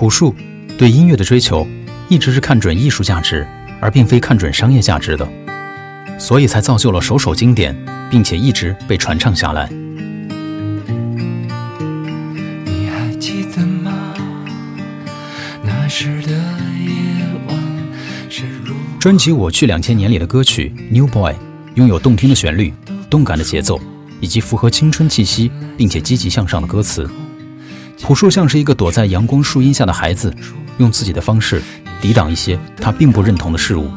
朴树对音乐的追求，一直是看准艺术价值，而并非看准商业价值的，所以才造就了首首经典，并且一直被传唱下来。你还记得吗？那时的夜晚是如专辑《我去两千年》里的歌曲《New Boy》，拥有动听的旋律、动感的节奏，以及符合青春气息并且积极向上的歌词。朴树像是一个躲在阳光树荫下的孩子，用自己的方式抵挡一些他并不认同的事物。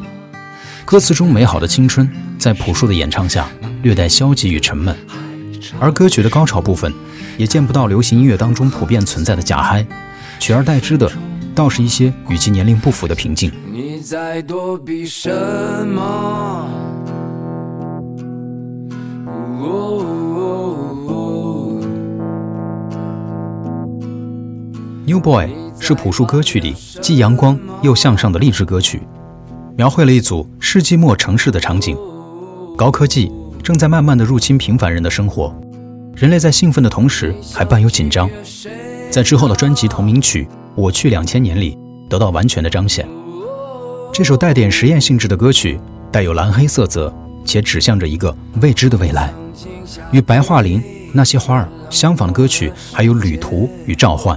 歌词中美好的青春，在朴树的演唱下略带消极与沉闷，而歌曲的高潮部分，也见不到流行音乐当中普遍存在的假嗨，取而代之的，倒是一些与其年龄不符的平静。你在躲避什么？New Boy 是朴树歌曲里既阳光又向上的励志歌曲，描绘了一组世纪末城市的场景。高科技正在慢慢的入侵平凡人的生活，人类在兴奋的同时还伴有紧张，在之后的专辑同名曲《我去两千年》里得到完全的彰显。这首带点实验性质的歌曲带有蓝黑色泽，且指向着一个未知的未来。与白桦林那些花儿相仿的歌曲还有《旅途》与《召唤》。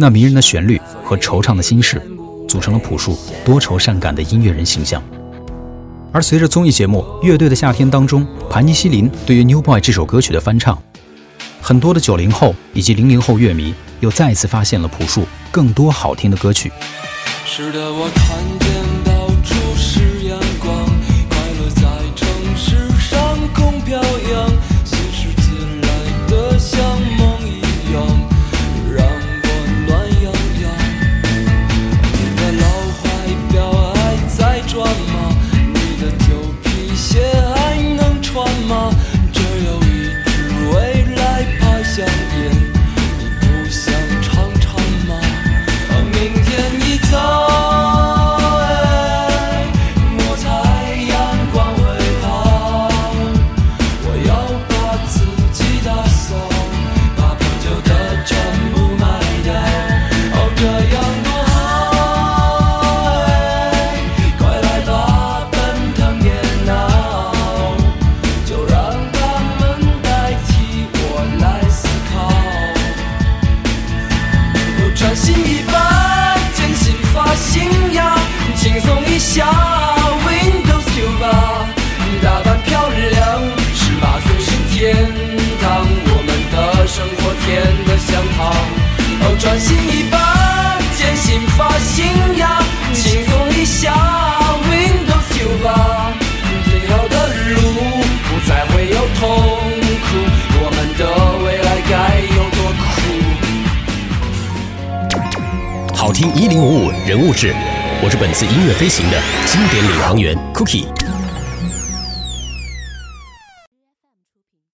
那迷人的旋律和惆怅的心事，组成了朴树多愁善感的音乐人形象。而随着综艺节目《乐队的夏天》当中，盘尼西林对于《New Boy》这首歌曲的翻唱，很多的九零后以及零零后乐迷又再一次发现了朴树更多好听的歌曲。是的，我看见到处是阳光，轻松一下，Windows 九八，打扮漂亮，十八岁是天堂，我们的生活甜得像糖。哦，专心一把，坚信发信呀，轻松一下，Windows 九八，最后的路不再会有痛苦，我们的未来该有多酷。好听一零五五人物志，我是本次音乐飞行的经典领航员 Cookie。